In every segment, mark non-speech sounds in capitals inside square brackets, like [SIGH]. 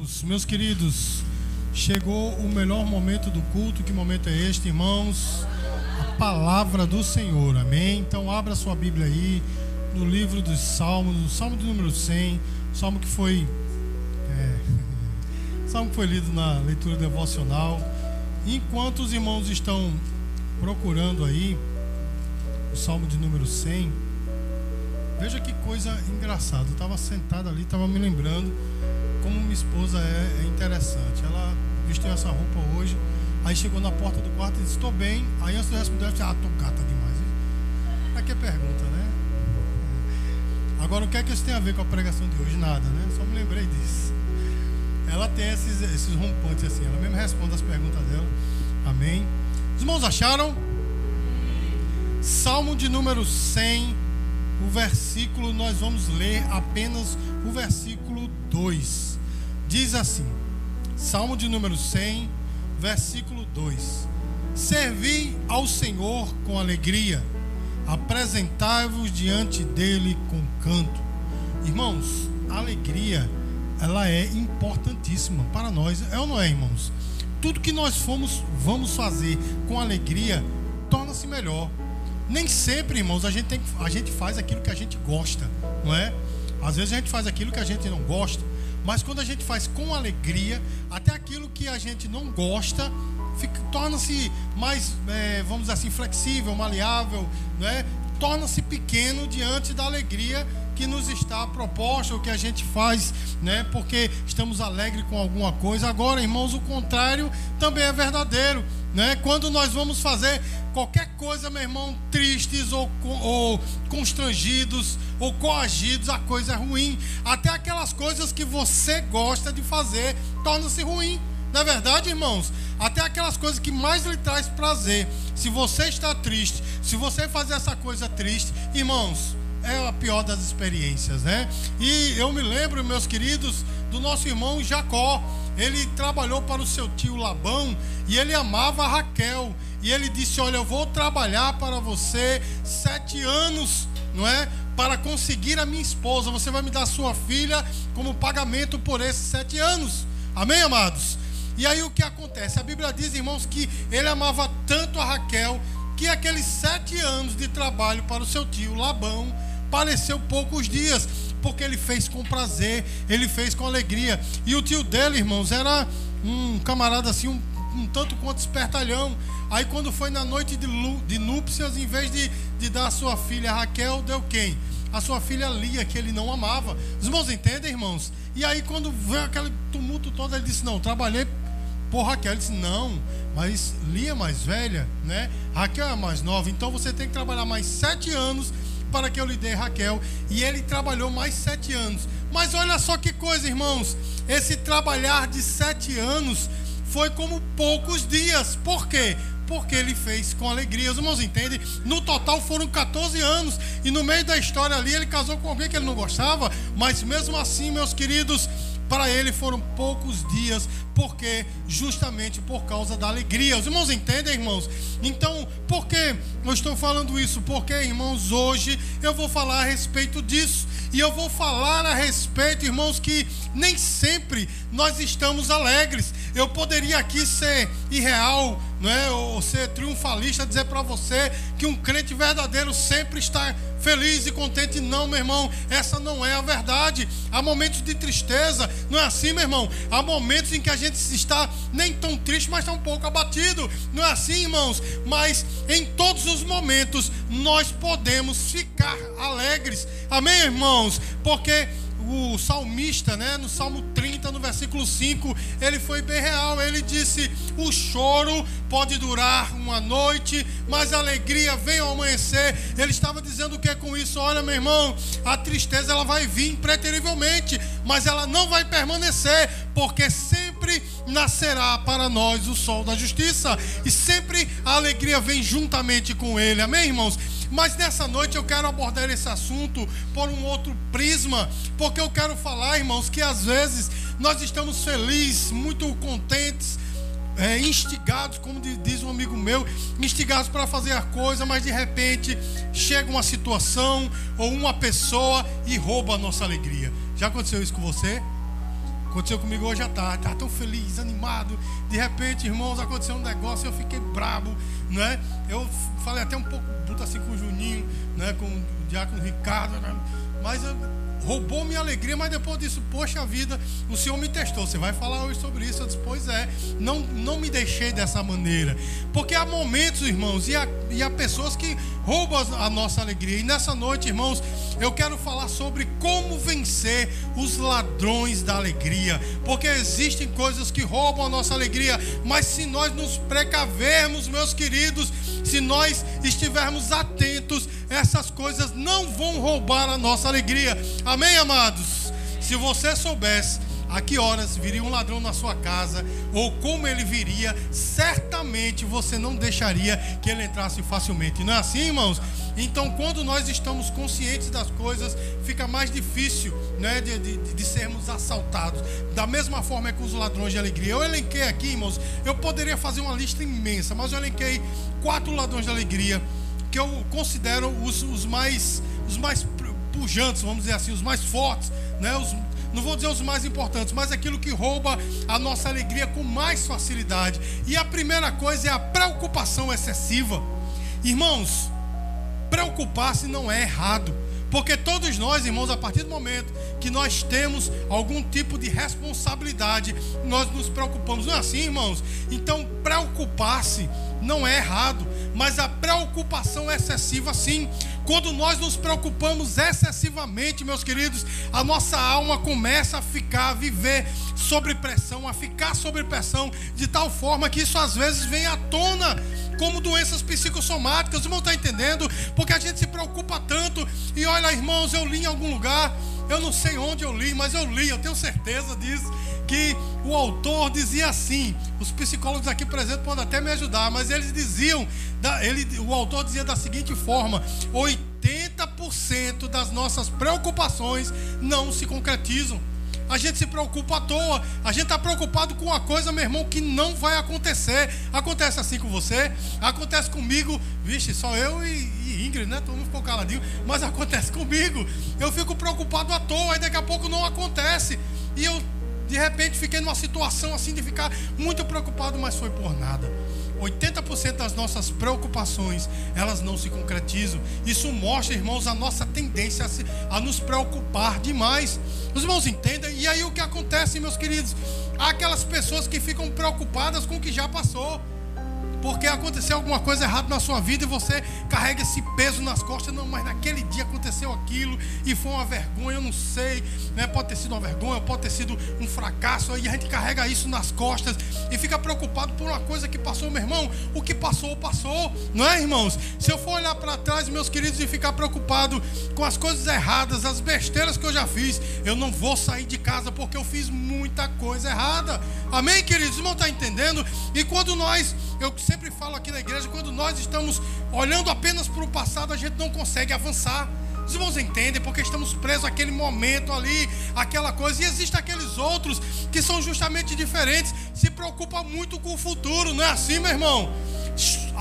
Amados, meus queridos, chegou o melhor momento do culto. Que momento é este, irmãos? A palavra do Senhor, amém? Então, abra sua Bíblia aí no livro dos Salmos, no Salmo de número 100, salmo que foi. É, [LAUGHS] salmo que foi lido na leitura devocional. Enquanto os irmãos estão procurando aí o salmo de número 100, veja que coisa engraçada. Eu estava sentado ali, estava me lembrando como minha esposa é, é, interessante. Ela vestiu essa roupa hoje, aí chegou na porta do quarto e disse: Estou bem. Aí antes de responder, ela disse: Ah, tô gata demais. Para que pergunta, né? Agora, o que é que isso tem a ver com a pregação de hoje? Nada, né? Só me lembrei disso. Ela tem esses, esses rompantes assim, ela mesmo responde as perguntas dela. Amém. Os irmãos acharam? Salmo de número 100, o versículo, nós vamos ler apenas o versículo 2 diz assim: Salmo de número 100, versículo 2: Servi ao Senhor com alegria, apresentai-vos diante dele com canto. Irmãos, a alegria, ela é importantíssima para nós, é ou não é, irmãos? Tudo que nós fomos, vamos fazer com alegria torna-se melhor. Nem sempre, irmãos, a gente, tem, a gente faz aquilo que a gente gosta, não é? Às vezes a gente faz aquilo que a gente não gosta. Mas quando a gente faz com alegria, até aquilo que a gente não gosta torna-se mais, é, vamos dizer assim, flexível, maleável, né? torna-se pequeno diante da alegria que nos está proposta, o que a gente faz, né? Porque estamos alegres com alguma coisa. Agora, irmãos, o contrário também é verdadeiro, né? Quando nós vamos fazer qualquer coisa, meu irmão, tristes ou, ou constrangidos ou coagidos, a coisa é ruim. Até aquelas coisas que você gosta de fazer torna-se ruim. Não é verdade, irmãos? Até aquelas coisas que mais lhe traz prazer. Se você está triste, se você fazer essa coisa triste, irmãos, é a pior das experiências, né? E eu me lembro, meus queridos, do nosso irmão Jacó. Ele trabalhou para o seu tio Labão e ele amava Raquel. E ele disse: Olha, eu vou trabalhar para você sete anos, não é? Para conseguir a minha esposa. Você vai me dar sua filha como pagamento por esses sete anos. Amém, amados? E aí o que acontece? A Bíblia diz, irmãos, que ele amava tanto a Raquel que aqueles sete anos de trabalho para o seu tio Labão pareceu poucos dias, porque ele fez com prazer, ele fez com alegria. E o tio dele, irmãos, era um camarada assim, um, um tanto quanto espertalhão. Aí quando foi na noite de, de núpcias, em vez de, de dar a sua filha Raquel, deu quem? A sua filha Lia, que ele não amava. Os irmãos entendem, irmãos? E aí quando veio aquele tumulto todo, ele disse, não, trabalhei por Raquel. Ele disse, não, mas Lia é mais velha, né? Raquel é mais nova, então você tem que trabalhar mais sete anos para que eu lhe dê Raquel. E ele trabalhou mais sete anos. Mas olha só que coisa, irmãos. Esse trabalhar de sete anos foi como poucos dias. Por quê? Porque ele fez com alegria. Os irmãos entendem? No total foram 14 anos. E no meio da história ali, ele casou com alguém que ele não gostava. Mas mesmo assim, meus queridos, para ele foram poucos dias, porque justamente por causa da alegria. Os irmãos entendem, irmãos? Então, por que eu estou falando isso? Porque, irmãos, hoje eu vou falar a respeito disso. E eu vou falar a respeito, irmãos, que nem sempre nós estamos alegres. Eu poderia aqui ser irreal, não é? ou ser triunfalista, dizer para você que um crente verdadeiro sempre está feliz e contente. Não, meu irmão, essa não é a verdade. Há momentos de tristeza, não é assim, meu irmão? Há momentos em que a gente está nem tão triste, mas está um pouco abatido. Não é assim, irmãos? Mas em todos os momentos nós podemos ficar alegres. Amém, irmãos? Porque o salmista, né, no Salmo 30, no versículo 5, ele foi bem real. Ele disse: O choro pode durar uma noite, mas a alegria vem ao amanhecer. Ele estava dizendo o que é com isso? Olha, meu irmão, a tristeza ela vai vir preterivelmente, mas ela não vai permanecer, porque sempre nascerá para nós o sol da justiça, e sempre a alegria vem juntamente com ele. Amém, irmãos? Mas nessa noite eu quero abordar esse assunto por um outro prisma, porque eu quero falar, irmãos, que às vezes nós estamos felizes, muito contentes, é, instigados, como diz um amigo meu, instigados para fazer a coisa, mas de repente chega uma situação ou uma pessoa e rouba a nossa alegria. Já aconteceu isso com você? Aconteceu comigo hoje à tarde, estava tão feliz, animado. De repente, irmãos, aconteceu um negócio, eu fiquei brabo, né? Eu falei até um pouco bruto assim com o Juninho, né? Com o Diácono Ricardo, né? mas eu, roubou minha alegria, mas depois disso, poxa vida, o Senhor me testou. Você vai falar hoje sobre isso? Eu disse, pois é, não, não me deixei dessa maneira. Porque há momentos, irmãos, e há, e há pessoas que roubam a nossa alegria. E nessa noite, irmãos, eu quero falar sobre como vencer os ladrões da alegria. Porque existem coisas que roubam a nossa alegria, mas se nós nos precavermos, meus queridos, se nós estivermos atentos, essas coisas não vão roubar a nossa alegria. Amém, amados? Se você soubesse a que horas viria um ladrão na sua casa, ou como ele viria, certamente você não deixaria que ele entrasse facilmente. Não é assim, irmãos? Então, quando nós estamos conscientes das coisas, fica mais difícil né, de, de, de sermos assaltados. Da mesma forma é com os ladrões de alegria. Eu elenquei aqui, irmãos, eu poderia fazer uma lista imensa, mas eu elenquei quatro ladrões de alegria que eu considero os, os mais os mais pujantes, vamos dizer assim, os mais fortes, né? Os, não vou dizer os mais importantes, mas aquilo que rouba a nossa alegria com mais facilidade. E a primeira coisa é a preocupação excessiva. Irmãos, preocupar-se não é errado. Porque todos nós, irmãos, a partir do momento que nós temos algum tipo de responsabilidade, nós nos preocupamos. Não é assim, irmãos? Então, preocupar-se não é errado, mas a preocupação excessiva, sim. Quando nós nos preocupamos excessivamente, meus queridos, a nossa alma começa a ficar, a viver sob pressão, a ficar sob pressão, de tal forma que isso às vezes vem à tona como doenças psicossomáticas. Irmão está entendendo? Porque a gente se preocupa tanto. E olha, irmãos, eu li em algum lugar, eu não sei onde eu li, mas eu li, eu tenho certeza disso que o autor dizia assim. Os psicólogos aqui presentes podem até me ajudar, mas eles diziam, ele, o autor dizia da seguinte forma: 80% das nossas preocupações não se concretizam. A gente se preocupa à toa. A gente está preocupado com uma coisa, meu irmão, que não vai acontecer. Acontece assim com você, acontece comigo. Vixe, só eu e, e Ingrid, né? Todo mundo ficou caladinho. Mas [LAUGHS] acontece comigo. Eu fico preocupado à toa, e daqui a pouco não acontece. E eu de repente fiquei numa situação assim de ficar muito preocupado, mas foi por nada. 80% das nossas preocupações, elas não se concretizam. Isso mostra, irmãos, a nossa tendência a, se, a nos preocupar demais. Os irmãos entendem? E aí o que acontece, meus queridos? Há aquelas pessoas que ficam preocupadas com o que já passou porque aconteceu alguma coisa errada na sua vida e você carrega esse peso nas costas. Não, mas naquele dia aconteceu aquilo e foi uma vergonha, eu não sei. Né? Pode ter sido uma vergonha, pode ter sido um fracasso. E a gente carrega isso nas costas e fica preocupado por uma coisa que passou, meu irmão. O que passou, passou, não é, irmãos? Se eu for olhar para trás, meus queridos, e ficar preocupado com as coisas erradas, as besteiras que eu já fiz, eu não vou sair de casa porque eu fiz muita coisa errada. Amém, queridos? Não está entendendo? E quando nós, eu sempre falo aqui na igreja, quando nós estamos olhando apenas para o passado, a gente não consegue avançar. Os irmãos entendem porque estamos presos àquele momento ali, aquela coisa. E existem aqueles outros que são justamente diferentes, se preocupam muito com o futuro, não é assim, meu irmão?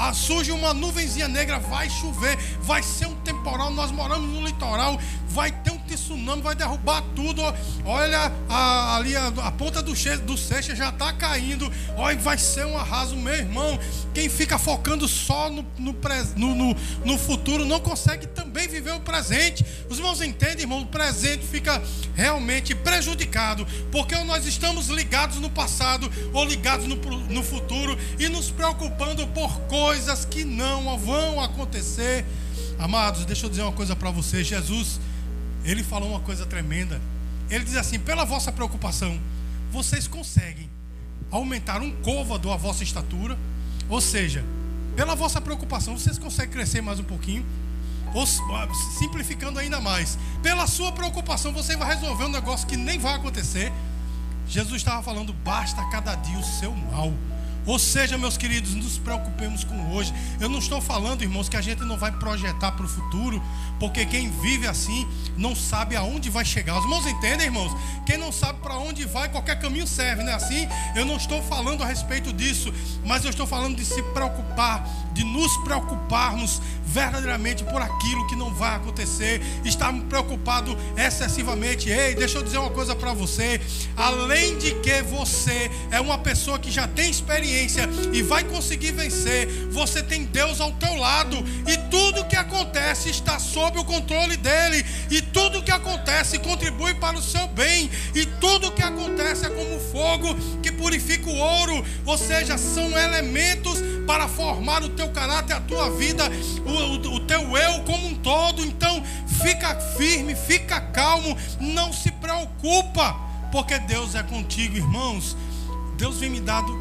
Ah, surge uma nuvenzinha negra, vai chover, vai ser um temporal. Nós moramos no litoral, vai ter um tsunami, vai derrubar tudo. Olha a, ali a, a, ponta do, do Seixa já está caindo. Olha, vai ser um arraso, meu irmão. Quem fica focando só no, no, no, no, no futuro não consegue também viver o presente. Os irmãos entendem, irmão? O presente fica realmente prejudicado porque nós estamos ligados no passado ou ligados no, no futuro e nos preocupando por coisas coisas que não vão acontecer. Amados, deixa eu dizer uma coisa para vocês. Jesus, ele falou uma coisa tremenda. Ele diz assim: pela vossa preocupação, vocês conseguem aumentar um côvado a vossa estatura. Ou seja, pela vossa preocupação, vocês conseguem crescer mais um pouquinho. Ou, simplificando ainda mais, pela sua preocupação, você vai resolver um negócio que nem vai acontecer. Jesus estava falando: basta cada dia o seu mal Ou seja, meus queridos, nos preocupemos com hoje. Eu não estou falando, irmãos, que a gente não vai projetar para o futuro, porque quem vive assim não sabe aonde vai chegar. Os irmãos entendem, irmãos? Quem não sabe para onde vai, qualquer caminho serve, não é assim? Eu não estou falando a respeito disso, mas eu estou falando de se preocupar, de nos preocuparmos verdadeiramente por aquilo que não vai acontecer, estar preocupado excessivamente. Ei, deixa eu dizer uma coisa para você: além de que você é uma pessoa que já tem experiência, experiência e vai conseguir vencer. Você tem Deus ao teu lado e tudo que acontece está sob o controle dele. E tudo que acontece contribui para o seu bem. E tudo que acontece é como fogo que purifica o ouro, ou seja, são elementos para formar o teu caráter, a tua vida, o, o, o teu eu como um todo. Então, fica firme, fica calmo, não se preocupa, porque Deus é contigo, irmãos. Deus vem me dado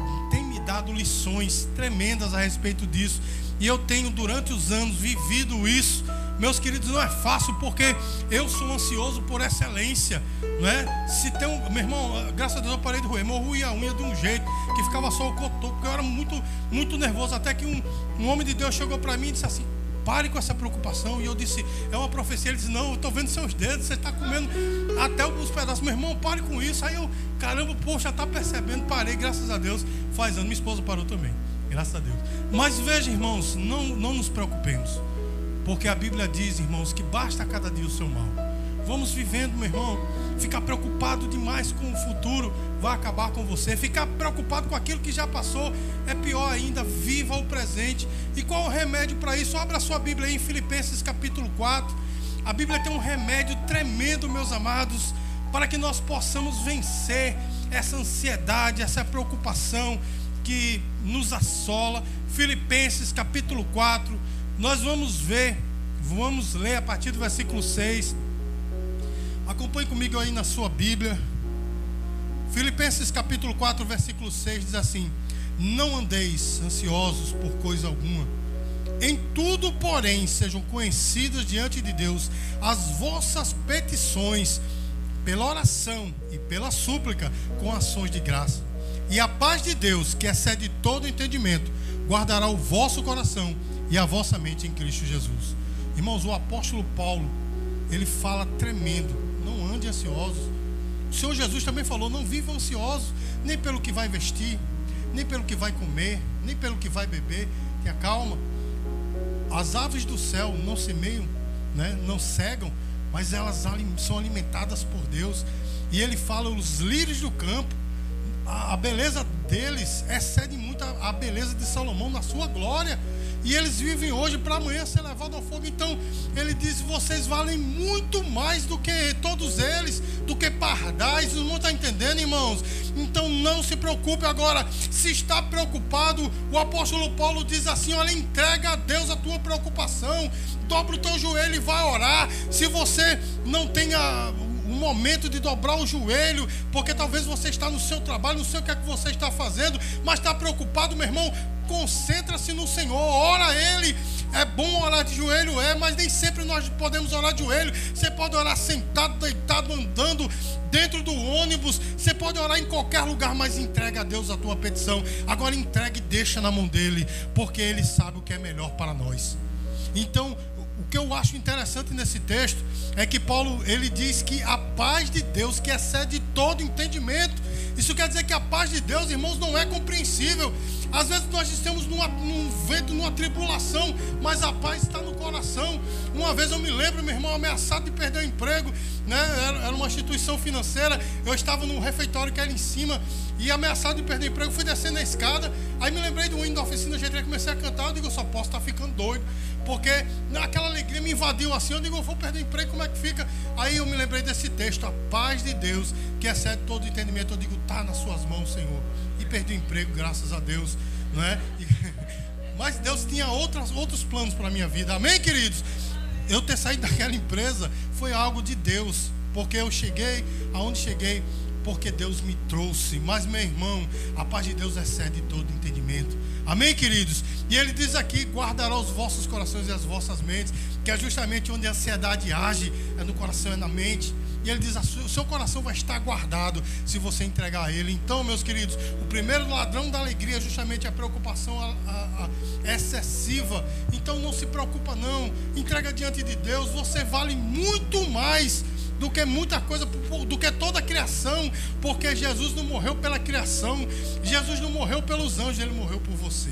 dado lições tremendas a respeito disso. E eu tenho, durante os anos, vivido isso. Meus queridos, não é fácil porque eu sou ansioso por excelência, não é? Se tem um, meu irmão, graças a Deus eu parei de mas eu ruía a unha de um jeito que ficava só o cotoco, porque eu era muito, muito nervoso. Até que um, um homem de Deus chegou para mim e disse assim: pare com essa preocupação. E eu disse, é uma profecia. Ele disse, não, eu estou vendo seus dedos, você está comendo até os pedaços. Meu irmão, pare com isso. Aí eu, caramba, poxa, está percebendo, parei, graças a Deus. Faz ano, minha esposa parou também, graças a Deus. Mas veja, irmãos, não, não nos preocupemos. Porque a Bíblia diz, irmãos, que basta cada dia o seu mal. Vamos vivendo, meu irmão. Ficar preocupado demais com o futuro vai acabar com você. Ficar preocupado com aquilo que já passou é pior ainda. Viva o presente. E qual o remédio para isso? Abra a sua Bíblia aí em Filipenses capítulo 4. A Bíblia tem um remédio tremendo, meus amados, para que nós possamos vencer essa ansiedade, essa preocupação que nos assola. Filipenses capítulo 4. Nós vamos ver, vamos ler a partir do versículo 6. Acompanhe comigo aí na sua Bíblia. Filipenses capítulo 4, versículo 6 diz assim: Não andeis ansiosos por coisa alguma. Em tudo, porém, sejam conhecidas diante de Deus as vossas petições, pela oração e pela súplica, com ações de graça. E a paz de Deus, que excede todo entendimento, guardará o vosso coração e a vossa mente em Cristo Jesus. Irmãos, o apóstolo Paulo, ele fala tremendo: não ande ansiosos o Senhor Jesus também falou: não viva ansioso, nem pelo que vai vestir, nem pelo que vai comer, nem pelo que vai beber. Tenha calma. As aves do céu não semeiam, né? não cegam, mas elas são alimentadas por Deus. E ele fala: os lírios do campo, a, beleza deles excede muito a beleza de Salomão na sua glória. E eles vivem hoje para amanhã ser levado ao fogo. Então, ele diz: vocês valem muito mais do que todos eles, do que pardais. Não está entendendo, irmãos? Então, não se preocupe agora. Se está preocupado, o apóstolo Paulo diz assim: olha, entrega a Deus a tua preocupação. Dobra o teu joelho e vai orar. Se você não tenha um momento de dobrar o joelho, porque talvez você está no seu trabalho, não sei o que é que você está fazendo, mas está preocupado, meu irmão, concentra-se no Senhor, ora a Ele. É bom orar de joelho, é, mas nem sempre nós podemos orar de joelho. Você pode orar sentado, deitado, andando, dentro do ônibus. Você pode orar em qualquer lugar, mas entrega a Deus a tua petição. Agora entregue e deixa na mão dele, porque Ele sabe o que é melhor para nós. Então, o que eu acho interessante nesse texto é que Paulo ele diz que a paz de Deus que excede todo entendimento. Isso quer dizer que a paz de Deus, irmãos, não é compreensível. Às vezes nós estamos numa, num vento, numa tribulação, mas a paz está no coração. Uma vez eu me lembro, meu irmão, ameaçado de perder o emprego, né? Era, uma instituição financeira. Eu estava num refeitório que era em cima e ameaçado de perder o emprego. Fui descendo a escada. Aí me lembrei do hino da oficina GT, comecei a cantar. Eu digo, eu só posso estar ficando doido porque aquela alegria me invadiu assim. Eu digo, eu vou perder o emprego, como é que fica? Aí eu me lembrei desse texto, a paz de Deus, que excede todo entendimento. Eu digo, está nas suas mãos, Senhor. E perdi o emprego, graças a Deus, não é? [LAUGHS] Mas Deus tinha outras, outros planos para a minha vida. Amém, queridos? Eu ter saído daquela empresa foi algo de Deus, porque eu cheguei aonde cheguei porque Deus me trouxe. Mas, meu irmão, a paz de Deus excede todo entendimento. Amém, queridos? E ele diz aqui: guardará os vossos corações e as vossas mentes, que é justamente onde a ansiedade age, é no coração e na mente. E ele diz: o seu coração vai estar guardado se você entregar a ele. Então, meus queridos, o primeiro ladrão da alegria é justamente a preocupação a, a, a excessiva. Então, não se preocupa, não. Entrega diante de Deus. Você vale muito mais do que muita coisa, do que toda a criação, porque Jesus não morreu pela criação, Jesus não morreu pelos anjos, ele morreu por você.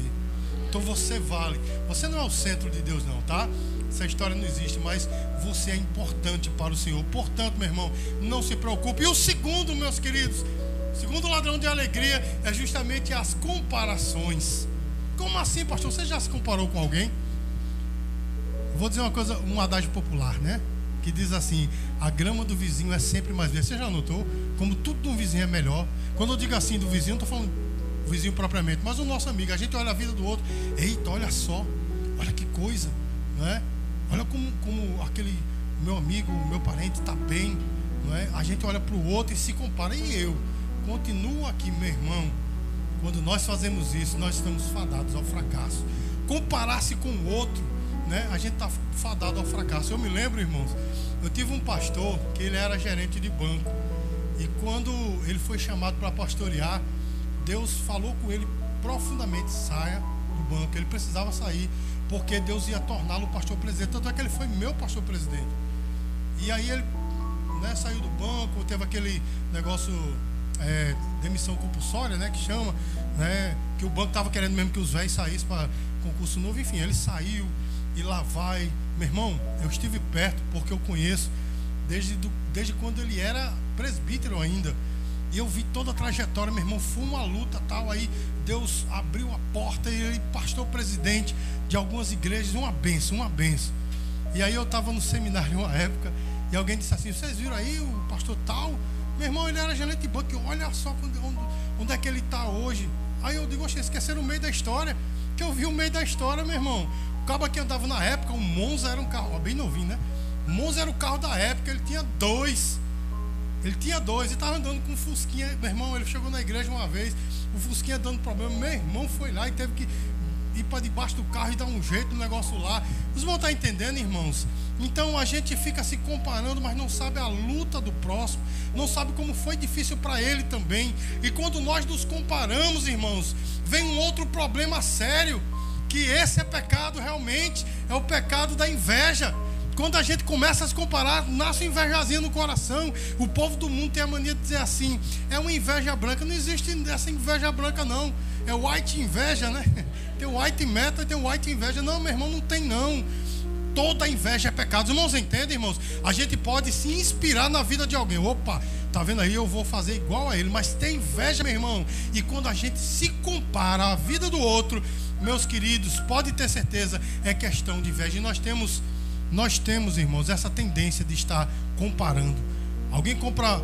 Então você vale. Você não é o centro de Deus, não, tá? Essa história não existe, mas você é importante para o Senhor. Portanto, meu irmão, não se preocupe. E o segundo, meus queridos, segundo ladrão de alegria é justamente as comparações. Como assim, pastor? Você já se comparou com alguém? Vou dizer uma coisa, um adágio popular, né? Que diz assim: a grama do vizinho é sempre mais verde. Você já notou como tudo do vizinho é melhor? Quando eu digo assim do vizinho, não estou falando o vizinho propriamente, mas o nosso amigo. A gente olha a vida do outro. Eita, olha só, olha que coisa, não é? Olha como, como aquele meu amigo, meu parente está bem, não é? A gente olha para o outro e se compara. E eu continuo aqui, meu irmão. Quando nós fazemos isso, nós estamos fadados ao fracasso. Comparar-se com o outro, né? A gente está fadado ao fracasso. Eu me lembro, irmãos, eu tive um pastor que ele era gerente de banco. E quando ele foi chamado para pastorear, Deus falou com ele profundamente: saia do banco. Ele precisava sair, porque Deus ia torná-lo pastor presidente. Tanto é que ele foi meu pastor presidente. E aí ele né, saiu do banco, teve aquele negócio, é, demissão compulsória, né, que chama, né, que o banco estava querendo mesmo que os velhos saíssem para concurso novo. Enfim, ele saiu e lá vai. Meu irmão, eu estive perto porque eu conheço desde, do, desde quando ele era presbítero ainda. E eu vi toda a trajetória, meu irmão, foi uma luta tal. Aí Deus abriu a porta e ele pastor presidente de algumas igrejas, uma benção, uma benção. E aí eu estava no seminário uma época e alguém disse assim: Vocês viram aí o pastor tal? Meu irmão, ele era gerente de banco, olha só onde, onde é que ele está hoje. Aí eu digo, oxe, esqueceram o meio da história. Que eu vi o meio da história, meu irmão. O cabo que andava na época, o Monza era um carro, ó, bem novinho, né? O Monza era o carro da época, ele tinha dois. Ele tinha dois e estava andando com um Fusquinha. Meu irmão, ele chegou na igreja uma vez, o Fusquinha dando problema. Meu irmão foi lá e teve que ir para debaixo do carro e dar um jeito no negócio lá. Vocês vão estar entendendo, irmãos? Então a gente fica se comparando, mas não sabe a luta do próximo, não sabe como foi difícil para ele também. E quando nós nos comparamos, irmãos, vem um outro problema sério, que esse é pecado realmente, é o pecado da inveja. Quando a gente começa a se comparar, nasce uma invejazinha no coração. O povo do mundo tem a mania de dizer assim: é uma inveja branca. Não existe essa inveja branca, não. É white inveja, né? [LAUGHS] Tem white meta tem white inveja. Não, meu irmão, não tem não. Toda inveja é pecado. Os irmãos entendem, irmãos? A gente pode se inspirar na vida de alguém. Opa, tá vendo aí? Eu vou fazer igual a ele. Mas tem inveja, meu irmão. E quando a gente se compara à vida do outro, meus queridos, pode ter certeza, é questão de inveja. E nós temos nós temos, irmãos, essa tendência de estar comparando. Alguém compra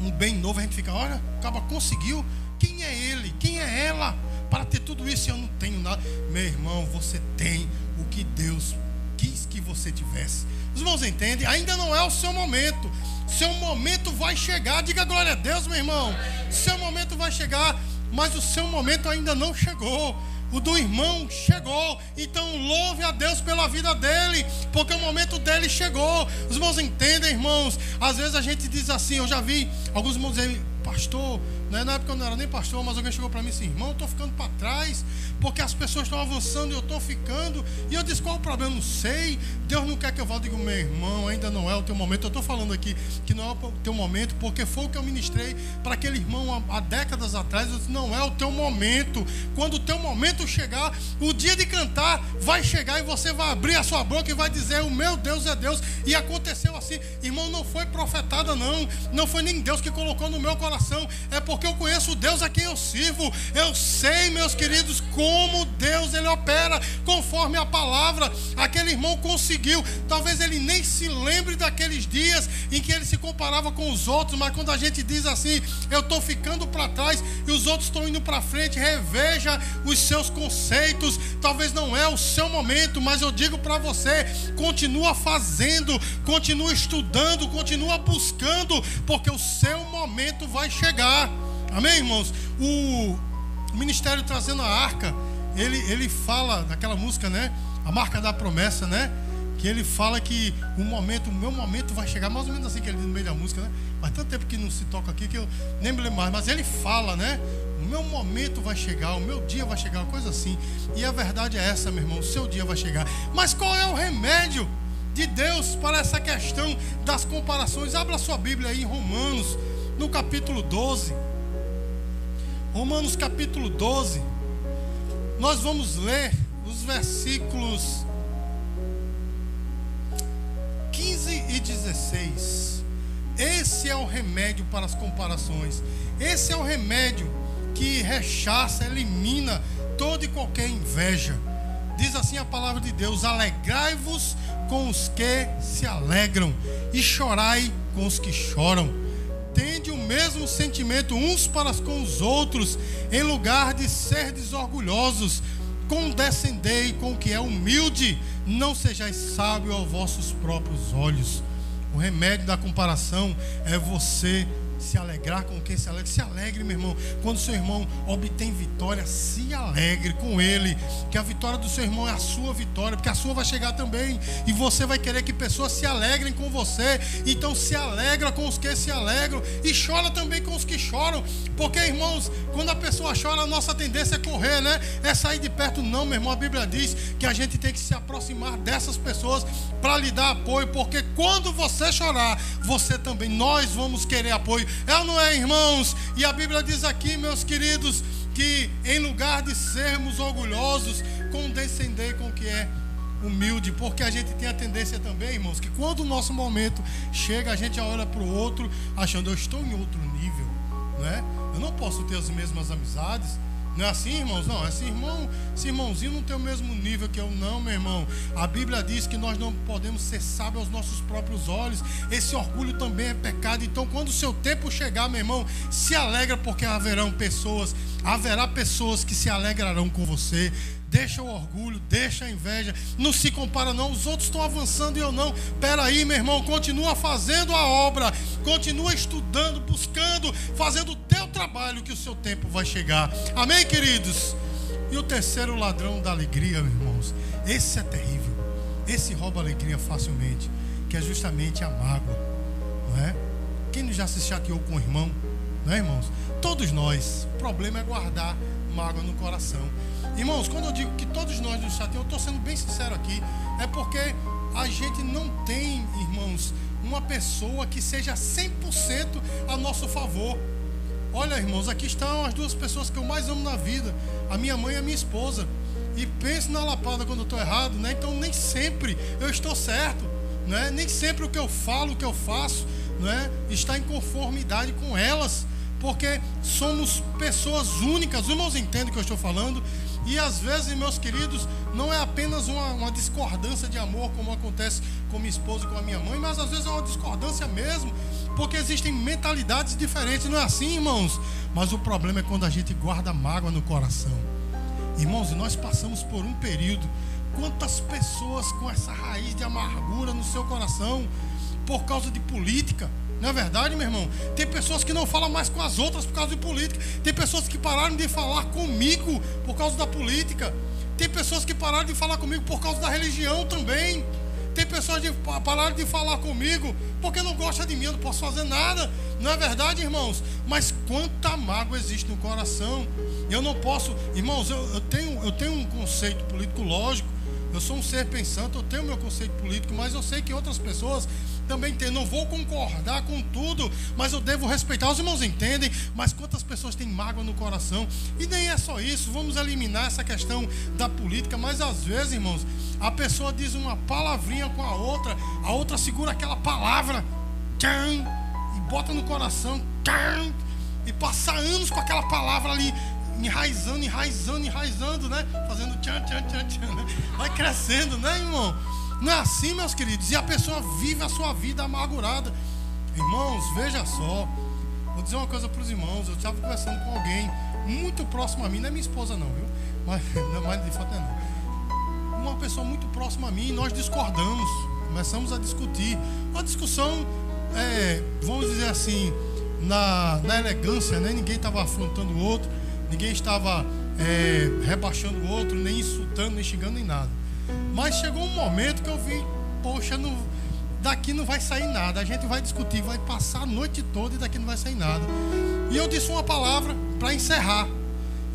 um bem novo, a gente fica, olha, acaba conseguiu. Quem é ele? Quem é ela? Para ter tudo isso eu não tenho nada. Meu irmão, você tem o que Deus quis que você tivesse. Os irmãos entendem? Ainda não é o seu momento. Seu momento vai chegar. Diga glória a Deus, meu irmão. Seu momento vai chegar, mas o seu momento ainda não chegou. O do irmão chegou. Então louve a Deus pela vida dele, porque o momento dele chegou. Os irmãos entendem, irmãos? Às vezes a gente diz assim, eu já vi alguns irmãos dizerem, pastor, né? na época eu não era nem pastor, mas alguém chegou para mim assim, irmão, eu estou ficando para trás, porque as pessoas estão avançando e eu estou ficando. E eu disse, qual o problema? Não sei. Deus não quer que eu vá. Eu digo, meu irmão, ainda não é o teu momento. Eu estou falando aqui que não é o teu momento, porque foi o que eu ministrei para aquele irmão há, há décadas atrás. Eu disse, não é o teu momento. Quando o teu momento chegar, o dia de cantar vai chegar e você vai abrir a sua boca e vai dizer, o meu Deus é Deus. E aconteceu assim. Irmão, não foi profetada, não. Não foi nem Deus que colocou no meu coração. É porque eu conheço o Deus a quem eu sirvo. Eu sei, meus queridos, como Deus ele opera conforme a palavra. Aquele irmão conseguiu. Talvez ele nem se lembre daqueles dias em que ele se comparava com os outros, mas quando a gente diz assim, eu estou ficando para trás e os outros estão indo para frente, reveja os seus conceitos. Talvez não é o seu momento, mas eu digo para você, continua fazendo, continua estudando, continua buscando, porque o seu momento vai chegar. Amém, irmãos? O ministério trazendo a arca, ele, ele fala daquela música, né? A marca da promessa, né? que ele fala que o momento, o meu momento vai chegar, mais ou menos assim que ele diz no meio da música, né? Faz tanto tempo que não se toca aqui que eu nem me lembro mais, mas ele fala, né? O meu momento vai chegar, o meu dia vai chegar, uma coisa assim. E a verdade é essa, meu irmão, o seu dia vai chegar. Mas qual é o remédio de Deus para essa questão das comparações? Abra sua Bíblia aí em Romanos, no capítulo 12. Romanos capítulo 12. Nós vamos ler os versículos 15 e 16. Esse é o remédio para as comparações. Esse é o remédio que rechaça, elimina toda e qualquer inveja. Diz assim a palavra de Deus: Alegrai-vos com os que se alegram, e chorai com os que choram. Tende o mesmo sentimento uns para com os outros, em lugar de ser desorgulhosos condescendei com o que é humilde, não sejais sábio aos vossos próprios olhos. O remédio da comparação é você se alegrar com quem se alegra. Se alegre, meu irmão. Quando seu irmão obtém vitória, se alegre com ele. Que a vitória do seu irmão é a sua vitória, porque a sua vai chegar também. E você vai querer que pessoas se alegrem com você. Então se alegra com os que se alegram e chora também com os que choram. Porque, irmãos, quando a pessoa chora, a nossa tendência é correr, né? É sair de perto. Não, meu irmão. A Bíblia diz que a gente tem que se aproximar dessas pessoas para lhe dar apoio. Porque quando você chorar, você também, nós vamos querer apoio. É ou não é, irmãos? E a Bíblia diz aqui, meus queridos, que em lugar de sermos orgulhosos, condescender com o que é humilde, porque a gente tem a tendência também, irmãos, que quando o nosso momento chega, a gente olha para o outro achando eu estou em outro nível, não é? Eu não posso ter as mesmas amizades, não é assim, irmãos? Não, esse irmão, esse irmãozinho não tem o mesmo nível que eu, não, meu irmão. A Bíblia diz que nós não podemos ser sábios aos nossos próprios olhos. Esse orgulho também é pecado. Então, quando o seu tempo chegar, meu irmão, se alegra, porque haverão pessoas, haverá pessoas que se alegrarão com você deixa o orgulho, deixa a inveja, não se compara não, os outros estão avançando e eu não. Pera aí, meu irmão, continua fazendo a obra, continua estudando, buscando, fazendo o teu trabalho que o seu tempo vai chegar. Amém, queridos? E o terceiro ladrão da alegria, meus irmãos, esse é terrível. Esse rouba alegria facilmente, que é justamente a mágoa, não é? Quem já se chateou com o irmão, não é, irmãos? Todos nós. O problema é guardar mágoa no coração. Irmãos, quando eu digo que todos nós nos chateamos, eu estou sendo bem sincero aqui, é porque a gente não tem, irmãos, uma pessoa que seja 100% a nosso favor. Olha, irmãos, aqui estão as duas pessoas que eu mais amo na vida, a minha mãe e a minha esposa. E pense na lapada quando eu estou errado, né? Então nem sempre eu estou certo, né? Nem sempre o que eu falo, o que eu faço, né? Está em conformidade com elas, porque somos pessoas únicas. Os irmãos entendem o que eu estou falando? E às vezes, meus queridos, não é apenas uma, uma, discordância de amor, como acontece com minha esposa e com a minha mãe, mas às vezes é uma discordância mesmo, porque existem mentalidades diferentes, não é assim, irmãos? Mas o problema é quando a gente guarda mágoa no coração. Irmãos, nós passamos por um período, quantas pessoas com essa raiz de amargura no seu coração, por causa de política, não é verdade, meu irmão? Tem pessoas que não falam mais com as outras por causa de política. Tem pessoas que pararam de falar comigo por causa da política. Tem pessoas que pararam de falar comigo por causa da religião também. Tem pessoas que pararam de falar comigo porque não gosta de mim, eu não posso fazer nada. Não é verdade, irmãos? Mas quanta mágoa existe no coração. Eu não posso, irmãos, eu, eu tenho, eu tenho um conceito político lógico. Eu sou um ser pensante, eu tenho meu conceito político, mas eu sei que outras pessoas também tem. Não vou concordar com tudo, mas eu devo respeitar. Os irmãos entendem, mas quantas pessoas têm mágoa no coração? E nem é só isso. Vamos eliminar essa questão da política, mas às vezes, irmãos, a pessoa diz uma palavrinha com a outra, a outra segura aquela palavra tchan, e bota no coração tchan, e passa anos com aquela palavra ali enraizando, enraizando, enraizando, né? Fazendo tchan, tchan, tchan, tchan, né? Vai crescendo, né, irmão? Não é assim, meus queridos. E a pessoa vive a sua vida amargurada. Irmãos, veja só. Vou dizer uma coisa para os irmãos. Eu estava conversando com alguém muito próximo a mim. Não é minha esposa, não, viu? Mas, [LAUGHS] não, mas de fato é não. Uma pessoa muito próxima a mim e nós discordamos. Começamos a discutir. Uma discussão, é, vamos dizer assim, na, na elegância, né? Ninguém estava afrontando o outro. Ninguém estava é, rebaixando o outro, nem insultando, nem xingando, nem nada. Mas chegou um momento que eu vi poxa, não, daqui não vai sair nada. A gente vai discutir, vai passar a noite toda e daqui não vai sair nada. E eu disse uma palavra para encerrar.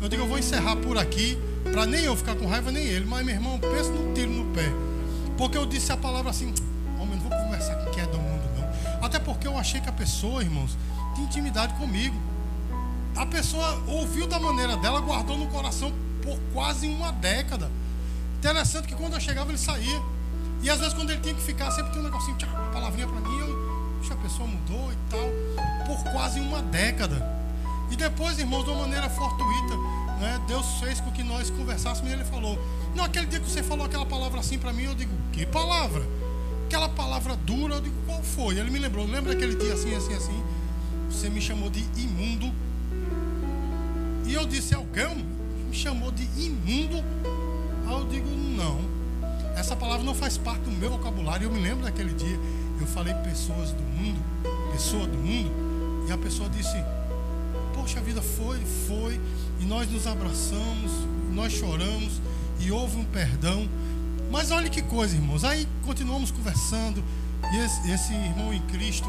Eu digo, eu vou encerrar por aqui, para nem eu ficar com raiva, nem ele. Mas, meu irmão, pensa no tiro no pé. Porque eu disse a palavra assim, homem, não vou conversar com quem é do mundo, não. Até porque eu achei que a pessoa, irmãos, tinha intimidade comigo. A pessoa ouviu da maneira dela, guardou no coração por quase uma década. Interessante que quando eu chegava, ele saía. E às vezes quando ele tinha que ficar, sempre tinha um negocinho, tchau, uma palavrinha para mim, eu, puxa, a pessoa mudou e tal, por quase uma década. E depois, irmãos, de uma maneira fortuita, né, Deus fez com que nós conversássemos e ele falou: Não, aquele dia que você falou aquela palavra assim para mim, eu digo: Que palavra? Aquela palavra dura, eu digo: Qual foi? Ele me lembrou: Lembra aquele dia assim, assim, assim? Você me chamou de imundo. E eu disse: quê? Me chamou de imundo. Aí eu digo: Não essa palavra não faz parte do meu vocabulário. Eu me lembro daquele dia, eu falei pessoas do mundo, pessoa do mundo, e a pessoa disse: Poxa, vida foi, foi, e nós nos abraçamos, nós choramos, e houve um perdão. Mas olha que coisa, irmãos. Aí continuamos conversando, e esse, esse irmão em Cristo,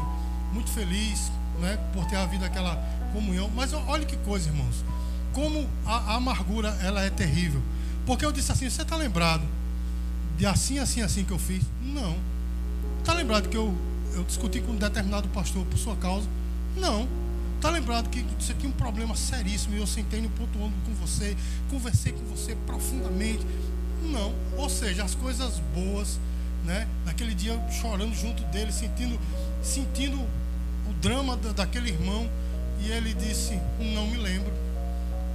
muito feliz, né, por ter havido aquela comunhão. Mas olha que coisa, irmãos. Como a, a amargura ela é terrível. Porque eu disse assim: Você está lembrado? de assim, assim, assim que eu fiz. Não. Está lembrado que eu, eu discuti com um determinado pastor por sua causa? Não. Está lembrado que você tinha um problema seríssimo e eu sentei no ponto ônibus com você, conversei com você profundamente? Não. Ou seja, as coisas boas, né? Naquele dia chorando junto dele, sentindo, sentindo o drama da, daquele irmão. E ele disse: Não me lembro.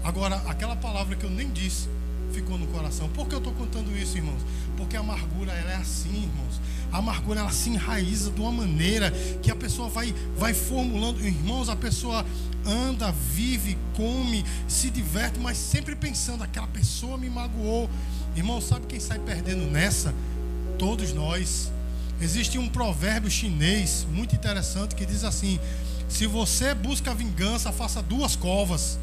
Agora, aquela palavra que eu nem disse, ficou no coração. Por que eu estou contando isso, irmãos? Porque a amargura ela é assim, irmãos. A amargura ela se enraiza de uma maneira que a pessoa vai, vai formulando. Irmãos, a pessoa anda, vive, come, se diverte, mas sempre pensando: aquela pessoa me magoou. Irmão, sabe quem sai perdendo nessa? Todos nós. Existe um provérbio chinês muito interessante que diz assim: se você busca vingança, faça duas covas.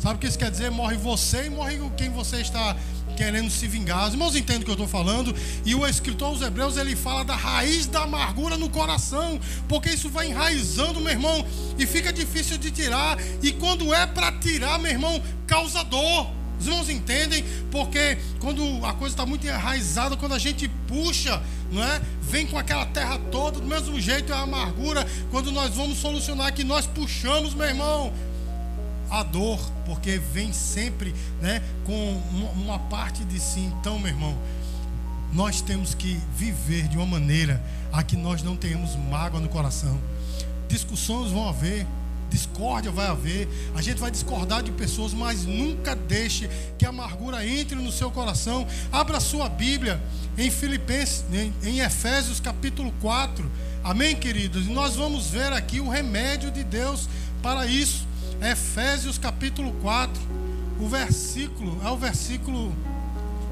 Sabe o que isso quer dizer? Morre você e morre quem você está querendo se vingar. Os irmãos entendem o que eu estou falando. E o escritor aos Hebreus ele fala da raiz da amargura no coração, porque isso vai enraizando, meu irmão, e fica difícil de tirar. E quando é para tirar, meu irmão, causa dor. Os irmãos entendem? Porque quando a coisa está muito enraizada, quando a gente puxa, não é? Vem com aquela terra toda, do mesmo jeito é a amargura. Quando nós vamos solucionar que nós puxamos, meu irmão, a dor, porque vem sempre né, com uma parte de si. Então, meu irmão, nós temos que viver de uma maneira a que nós não tenhamos mágoa no coração. Discussões vão haver, discórdia vai haver, a gente vai discordar de pessoas, mas nunca deixe que a amargura entre no seu coração. Abra sua Bíblia em Filipenses, em Efésios capítulo 4. Amém, queridos? E nós vamos ver aqui o remédio de Deus para isso. Efésios capítulo 4, o versículo, é o versículo,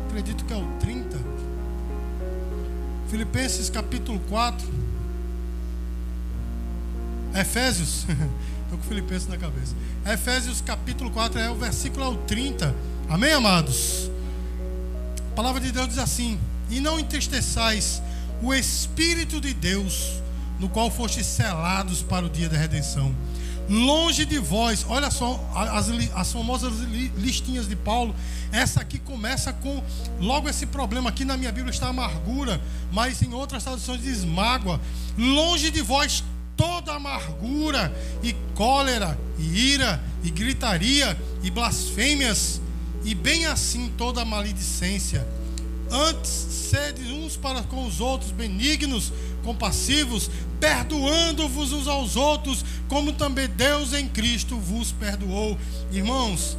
acredito que é o 30. Filipenses capítulo 4. Efésios, [LAUGHS] estou com Filipenses na cabeça. Efésios capítulo 4 é o versículo é o 30. Amém, amados? A palavra de Deus diz assim: E não entristeçais o Espírito de Deus, no qual fostes selados para o dia da redenção longe de vós. Olha só as, as famosas listinhas de Paulo. Essa aqui começa com logo esse problema. Aqui na minha Bíblia está amargura, mas em outras traduções diz mágoa. Longe de vós toda amargura e cólera e ira e gritaria e blasfêmias e bem assim toda maledicência. Antes sede uns para com os outros benignos, compassivos, perdoando-vos uns aos outros, como também Deus em Cristo vos perdoou. Irmãos,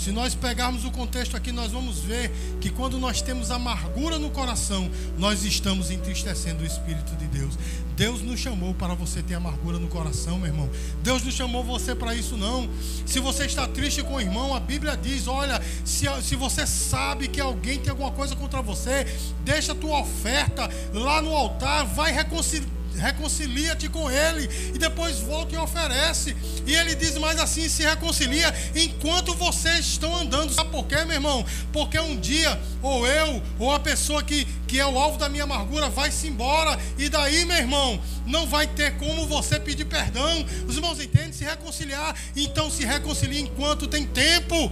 se nós pegarmos o contexto aqui, nós vamos ver que quando nós temos amargura no coração, nós estamos entristecendo o Espírito de Deus. Deus nos chamou para você ter amargura no coração, meu irmão. Deus não chamou você para isso, não. Se você está triste com o irmão, a Bíblia diz: olha, se, se você sabe que alguém tem alguma coisa contra você, deixa a tua oferta lá no altar, vai reconciliar reconcilia-te com ele e depois volta e oferece. E ele diz mais assim: se reconcilia enquanto vocês estão andando. Sabe por quê, meu irmão? Porque um dia, ou eu, ou a pessoa que, que é o alvo da minha amargura, vai-se embora. E daí, meu irmão, não vai ter como você pedir perdão. Os irmãos entendem? Se reconciliar, então se reconcilia enquanto tem tempo.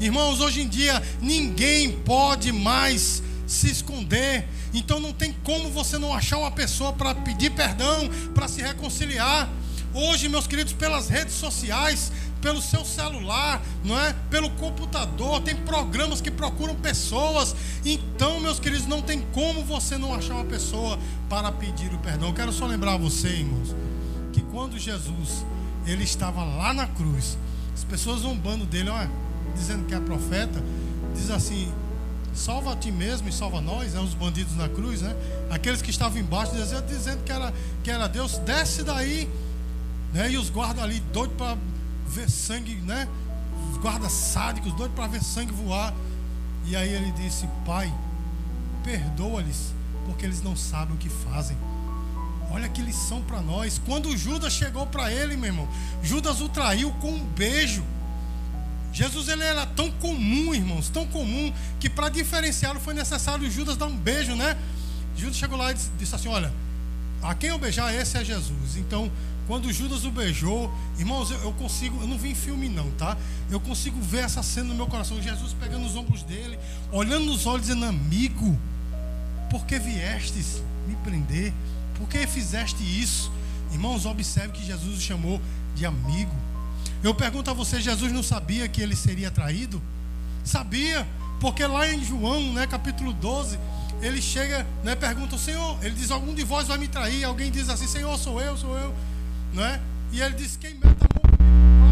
Irmãos, hoje em dia ninguém pode mais se esconder. Então não tem como você não achar uma pessoa para pedir perdão, para se reconciliar. Hoje, meus queridos, pelas redes sociais, pelo seu celular, não é? Pelo computador, tem programas que procuram pessoas. Então, meus queridos, não tem como você não achar uma pessoa para pedir o perdão. Eu quero só lembrar a você, irmãos, que quando Jesus ele estava lá na cruz, as pessoas zombando dele, olha, dizendo que é profeta, diz assim: salva a ti mesmo e salva nós, né? os bandidos na cruz, né? Aqueles que estavam embaixo dizendo, dizendo que, era, que era Deus, desce daí, né? E os guardas ali, doidos para ver sangue, né? Os guardas sádicos, doidos para ver sangue voar. E aí ele disse: Pai, perdoa-lhes, porque eles não sabem o que fazem. Olha que lição para nós. Quando Judas chegou para ele, meu irmão, Judas o traiu com um beijo. Jesus ele era tão comum, irmãos, tão comum, que para diferenciá-lo foi necessário Judas dar um beijo, né? Judas chegou lá e disse assim: Olha, a quem eu beijar, esse é Jesus. Então, quando Judas o beijou, irmãos, eu, eu, consigo, eu não vi em filme não, tá? Eu consigo ver essa cena no meu coração, Jesus pegando os ombros dele, olhando nos olhos, dizendo: Amigo, por que viestes me prender? Por que fizeste isso? Irmãos, observe que Jesus o chamou de amigo. Eu pergunto a você, Jesus não sabia que ele seria traído? Sabia, porque lá em João, né, capítulo 12, ele chega, né, pergunta ao Senhor, ele diz: Algum de vós vai me trair? Alguém diz assim: Senhor, sou eu, sou eu. Não é? E ele diz: Quem mete a mão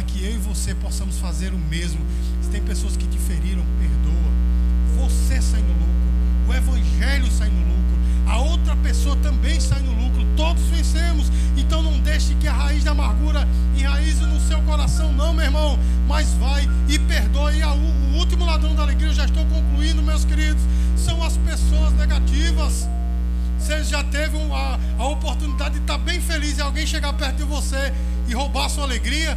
para que eu e você possamos fazer o mesmo. Se tem pessoas que te feriram, perdoa. Você sai no lucro, o evangelho sai no lucro, a outra pessoa também sai no lucro. Todos vencemos. Então não deixe que a raiz da amargura enraize no seu coração, não, meu irmão. Mas vai e perdoe. O último ladrão da alegria, eu já estou concluindo, meus queridos, são as pessoas negativas. Você já teve a, a oportunidade de estar bem feliz e alguém chegar perto de você e roubar a sua alegria?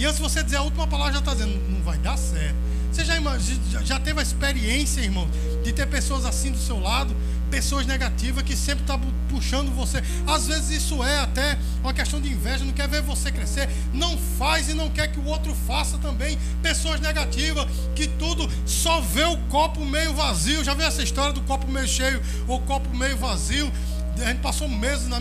e antes de você dizer a última palavra já está dizendo não vai dar certo. Você já, já teve a experiência, irmão, de ter pessoas assim do seu lado pessoas negativas que sempre estão tá puxando você. Às vezes isso é até uma questão de inveja, não quer ver você crescer, não faz e não quer que o outro faça também. Pessoas negativas que tudo só vê o copo meio vazio. Já viu essa história do copo meio cheio ou copo meio vazio? A gente passou meses na,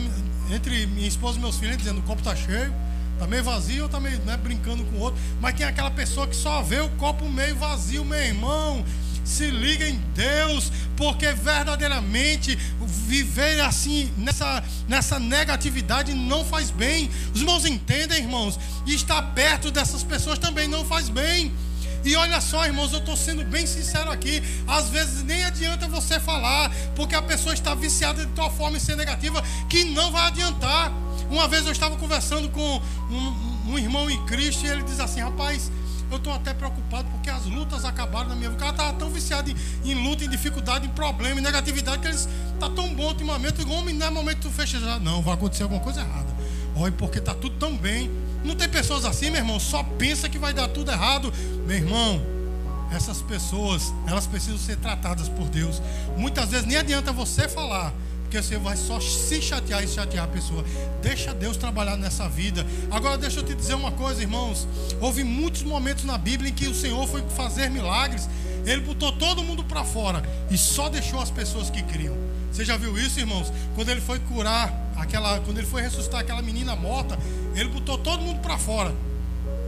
entre minha esposa e meus filhos dizendo o copo está cheio. Está meio vazio está meio né, brincando com o outro. Mas tem aquela pessoa que só vê o copo meio vazio, meu irmão se liga em Deus, porque verdadeiramente viver assim, nessa, nessa negatividade, não faz bem. Os irmãos entendem, irmãos? E estar perto dessas pessoas também não faz bem. E olha só, irmãos, eu estou sendo bem sincero aqui. Às vezes nem adianta você falar, porque a pessoa está viciada de tal forma em ser negativa que não vai adiantar. Uma vez eu estava conversando com um, um irmão em Cristo e ele diz assim: rapaz, eu estou até preocupado porque as lutas acabaram na minha vida. O cara estava tão viciado em, em, luta, em dificuldade, em problema, em negatividade, que eles tá tão bom ultimamente. O homem, não é momento tu fechar. Não, vai acontecer alguma coisa errada. Olha, porque está tudo tão bem. Não tem pessoas assim, meu irmão, só pensa que vai dar tudo errado. Meu irmão, essas pessoas, elas precisam ser tratadas por Deus. Muitas vezes nem adianta você falar, porque você vai só se chatear e chatear a pessoa. Deixa Deus trabalhar nessa vida. Agora deixa eu te dizer uma coisa, irmãos. Houve muitos momentos na Bíblia em que o Senhor foi fazer milagres. Ele botou todo mundo para fora e só deixou as pessoas que criam. Você já viu isso, irmãos? Quando ele foi curar aquela, quando ele foi ressuscitar aquela menina morta, ele botou todo mundo para fora.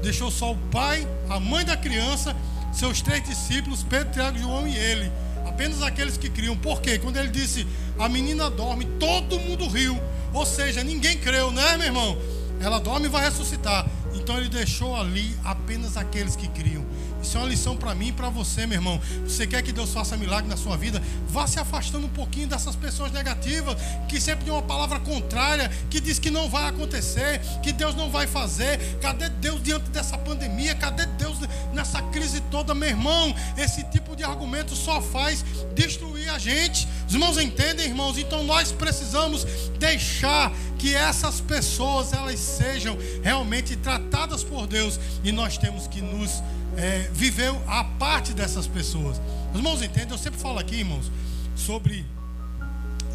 Deixou só o pai, a mãe da criança, seus três discípulos, Pedro, Tiago, João e ele. Apenas aqueles que criam. Por quê? Quando ele disse, a menina dorme, todo mundo riu. Ou seja, ninguém creu, né, meu irmão? Ela dorme e vai ressuscitar. Então ele deixou ali apenas aqueles que criam. Isso é uma lição para mim e para você, meu irmão. Você quer que Deus faça milagre na sua vida? Vá se afastando um pouquinho dessas pessoas negativas, que sempre tem uma palavra contrária, que diz que não vai acontecer, que Deus não vai fazer. Cadê Deus diante dessa pandemia? Cadê Deus nessa crise toda, meu irmão? Esse tipo de argumento só faz destruir a gente. Os irmãos entendem, irmãos? Então nós precisamos deixar que essas pessoas elas sejam realmente tratadas por Deus e nós temos que nos é, viveu a parte dessas pessoas. Os irmãos entendem? Eu sempre falo aqui, irmãos, sobre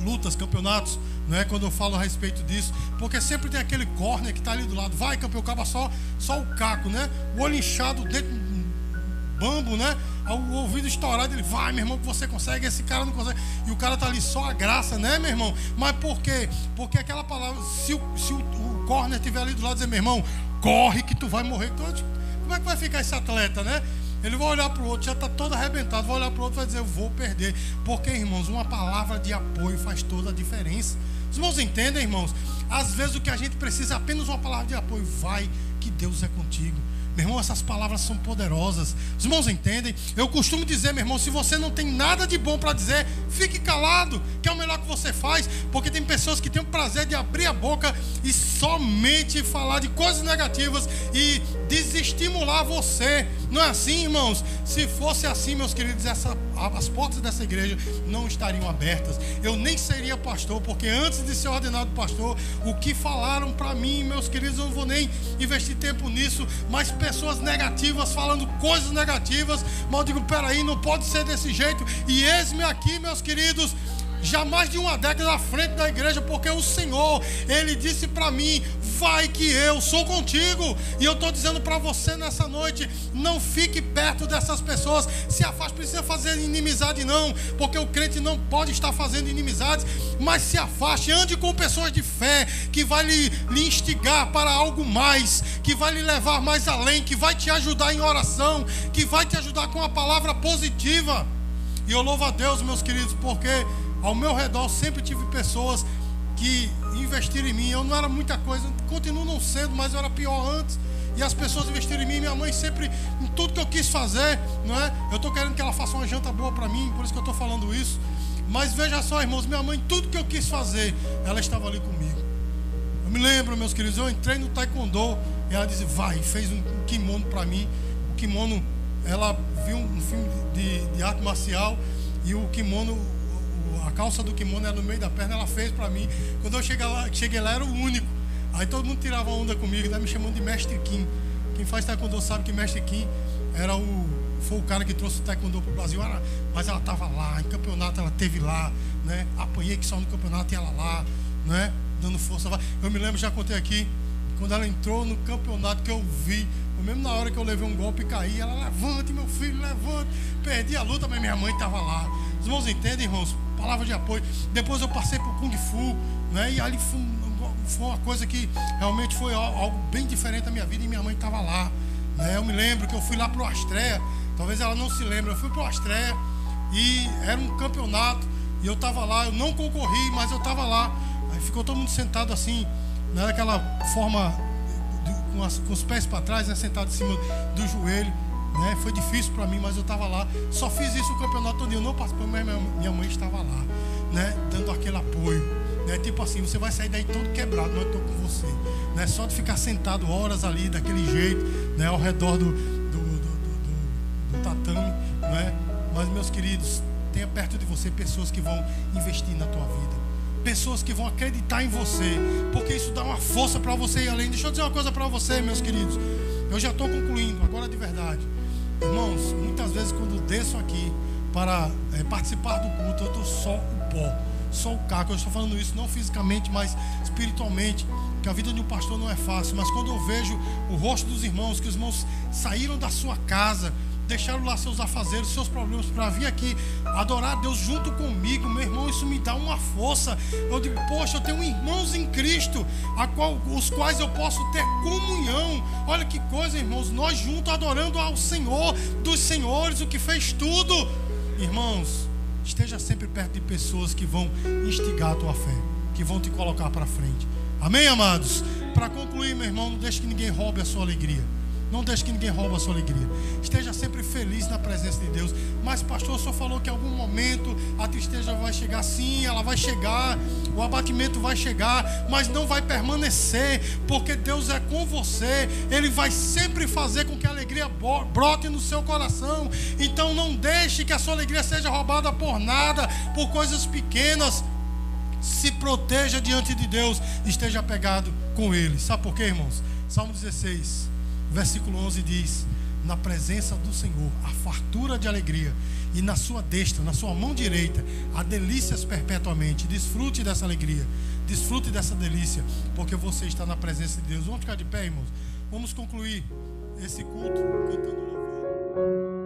lutas, campeonatos, não é? Quando eu falo a respeito disso, porque sempre tem aquele corner que está ali do lado, vai campeão, acaba só, só o caco, né? O olho inchado, dentro bambo, né? O ouvido estourado, ele vai, meu irmão, que você consegue, esse cara não consegue. E o cara tá ali só a graça, né, meu irmão? Mas por quê? Porque aquela palavra, se o, se o, o corner estiver ali do lado dizer, meu irmão, corre que tu vai morrer. Então, como é que vai ficar esse atleta, né? Ele vai olhar para o outro, já está todo arrebentado, vai olhar para o outro e vai dizer, eu vou perder. Porque, irmãos, uma palavra de apoio faz toda a diferença. Os irmãos entendem, irmãos? Às vezes o que a gente precisa é apenas uma palavra de apoio. Vai, que Deus é contigo. Meu irmão, essas palavras são poderosas. Os irmãos entendem? Eu costumo dizer, meu irmão, se você não tem nada de bom para dizer, fique calado, que é o melhor que você faz, porque tem pessoas que têm o prazer de abrir a boca e somente falar de coisas negativas e desestimular você. Não é assim, irmãos? Se fosse assim, meus queridos, essa, as portas dessa igreja não estariam abertas. Eu nem seria pastor, porque antes de ser ordenado pastor, o que falaram para mim, meus queridos, eu não vou nem investir tempo nisso, mas pessoas negativas falando coisas negativas, eu digo, peraí, não pode ser desse jeito. E eis-me aqui, meus queridos, já mais de uma década à frente da igreja, porque o Senhor, Ele disse para mim: vai que eu sou contigo. E eu estou dizendo para você nessa noite: não fique perto dessas pessoas, se afaste, precisa fazer inimizade, não, porque o crente não pode estar fazendo inimizades, mas se afaste, ande com pessoas de fé, que vai lhe, lhe instigar para algo mais, que vai lhe levar mais além, que vai te ajudar em oração, que vai te ajudar com a palavra positiva. E eu louvo a Deus, meus queridos, porque ao meu redor sempre tive pessoas que investiram em mim. Eu não era muita coisa, continuo não sendo, mas eu era pior antes. E as pessoas investiram em mim, minha mãe sempre, em tudo que eu quis fazer, não é? Eu estou querendo que ela faça uma janta boa para mim, por isso que eu estou falando isso. Mas veja só, irmãos, minha mãe, tudo que eu quis fazer, ela estava ali comigo. Eu me lembro, meus queridos, eu entrei no taekwondo e ela disse, vai, fez um, kimono para mim. O kimono, ela viu um filme de, de arte marcial e o kimono a calça do kimono era no meio da perna, ela fez para mim. Quando eu cheguei lá, cheguei lá, era o único. Aí todo mundo tirava onda comigo, né, me chamando de Mestre Kim. Quem faz taekwondo sabe que Mestre Kim era o, foi o cara que trouxe o taekwondo para o Brasil. Era, mas ela estava lá, em campeonato ela teve lá, né? Apanhei que só no campeonato e ela lá, né? Dando força. Eu me lembro, já contei aqui, quando ela entrou no campeonato que eu vi, mesmo na hora que eu levei um golpe e caí, ela levante, meu filho, levante. Perdi a luta, mas minha mãe estava lá. Os irmãos entendem, irmãos? Palavra de apoio. Depois eu passei por Kung Fu, né? E ali foi, foi uma coisa que realmente foi algo bem diferente da minha vida e minha mãe estava lá. Né? Eu me lembro que eu fui lá para o Astrea, talvez ela não se lembre, eu fui para o Astrea e era um campeonato e eu estava lá, eu não concorri, mas eu estava lá. Aí ficou todo mundo sentado assim, né, daquela forma, com, as, com, os pés para trás, né, sentado em cima do joelho. Né? Foi difícil para mim, mas eu estava lá. Só fiz isso o campeonato todo. Eu não participei, mas minha mãe estava lá, né? dando aquele apoio. Né? Tipo assim, você vai sair daí todo quebrado, mas eu estou com você. Né? Só de ficar sentado horas ali, daquele jeito, né? ao redor do, do, do, do, do tatame. Né? Mas, meus queridos, tenha perto de você pessoas que vão investir na tua vida pessoas que vão acreditar em você, porque isso dá uma força para você ir além. Deixa eu dizer uma coisa para você, meus queridos. Eu já estou concluindo, agora de verdade. Irmãos, muitas vezes quando desço aqui para é, participar do culto, eu estou só o pó, só o caco. Eu estou falando isso não fisicamente, mas espiritualmente. Que a vida de um pastor não é fácil. Mas quando eu vejo o rosto dos irmãos, que os irmãos saíram da sua casa, deixaram lá seus afazeres, seus problemas para vir aqui adorar a Deus junto comigo, meu irmão, isso me dá uma força. Eu digo, poxa, eu tenho irmãos em Cristo, a qual, os quais eu posso ter comunhão. Olha que coisa, irmãos, nós juntos adorando ao Senhor dos Senhores, o que fez tudo. Irmãos, esteja sempre perto de pessoas que vão instigar a tua fé, que vão te colocar para frente. Amém, amados? Para concluir, meu irmão, não deixe que ninguém roube a sua alegria. Não deixe que ninguém roube a sua alegria. Esteja sempre feliz na presença de Deus. Mas, pastor, senhor falou que em algum momento a tristeza vai chegar. Sim, ela vai chegar. O abatimento vai chegar. Mas não vai permanecer. Porque Deus é com você. Ele vai sempre fazer com que a alegria brote no seu coração. Então, não deixe que a sua alegria seja roubada por nada, por coisas pequenas. Se proteja diante de Deus. Esteja apegado com Ele. Sabe por quê, irmãos? Salmo 16 versículo 11 diz: Na presença do Senhor, a fartura de alegria, e na sua destra, na sua mão direita, há delícias perpetuamente. Desfrute dessa alegria, desfrute dessa delícia, porque você está na presença de Deus. Vamos ficar de pé, irmãos. Vamos concluir esse culto cantando louvor.